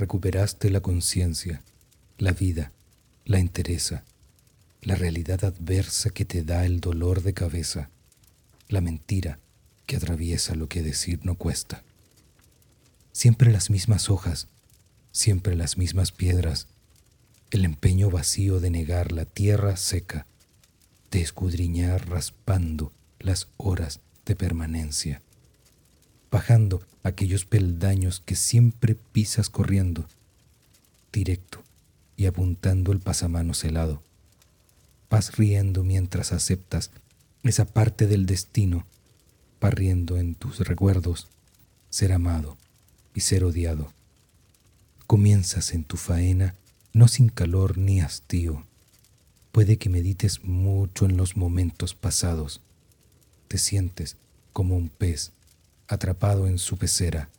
Recuperaste la conciencia, la vida, la entereza, la realidad adversa que te da el dolor de cabeza, la mentira que atraviesa lo que decir no cuesta. Siempre las mismas hojas, siempre las mismas piedras, el empeño vacío de negar la tierra seca, de escudriñar raspando las horas de permanencia bajando aquellos peldaños que siempre pisas corriendo, directo y apuntando el pasamanos helado. Vas riendo mientras aceptas esa parte del destino, parriendo en tus recuerdos ser amado y ser odiado. Comienzas en tu faena no sin calor ni hastío. Puede que medites mucho en los momentos pasados. Te sientes como un pez atrapado en su pecera.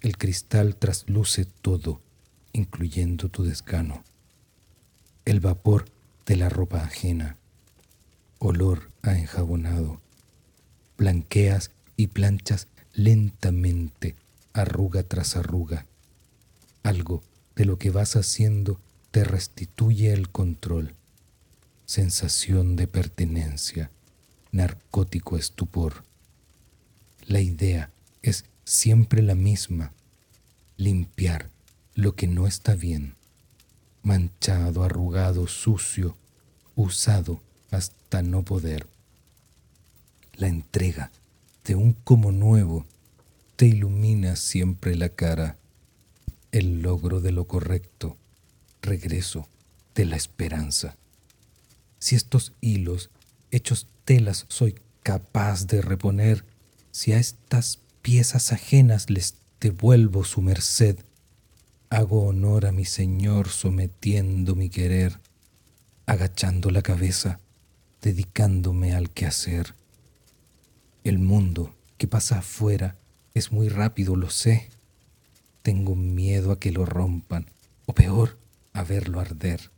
El cristal trasluce todo, incluyendo tu desgano. El vapor de la ropa ajena, olor a enjabonado. Blanqueas y planchas lentamente, arruga tras arruga. Algo de lo que vas haciendo te restituye el control. Sensación de pertenencia, narcótico estupor. La idea es siempre la misma, limpiar lo que no está bien, manchado, arrugado, sucio, usado hasta no poder. La entrega de un como nuevo te ilumina siempre la cara, el logro de lo correcto, regreso de la esperanza. Si estos hilos hechos telas soy capaz de reponer, si a estas piezas ajenas les devuelvo su merced, hago honor a mi Señor sometiendo mi querer, agachando la cabeza, dedicándome al quehacer. El mundo que pasa afuera es muy rápido, lo sé. Tengo miedo a que lo rompan, o peor, a verlo arder.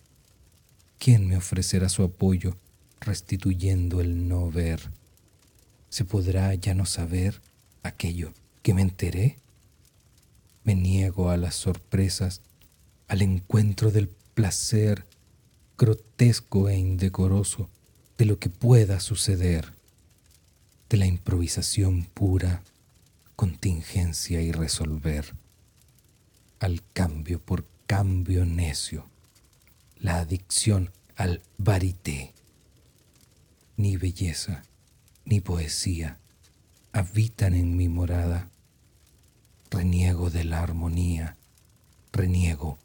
¿Quién me ofrecerá su apoyo restituyendo el no ver? ¿Se podrá ya no saber aquello que me enteré? Me niego a las sorpresas, al encuentro del placer grotesco e indecoroso de lo que pueda suceder, de la improvisación pura, contingencia y resolver, al cambio por cambio necio, la adicción al varité, ni belleza, ni poesía habitan en mi morada. Reniego de la armonía, reniego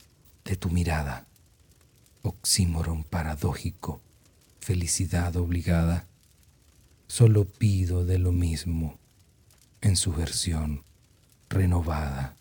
de tu mirada. Oxímoron paradójico, felicidad obligada. Solo pido de lo mismo en su versión renovada.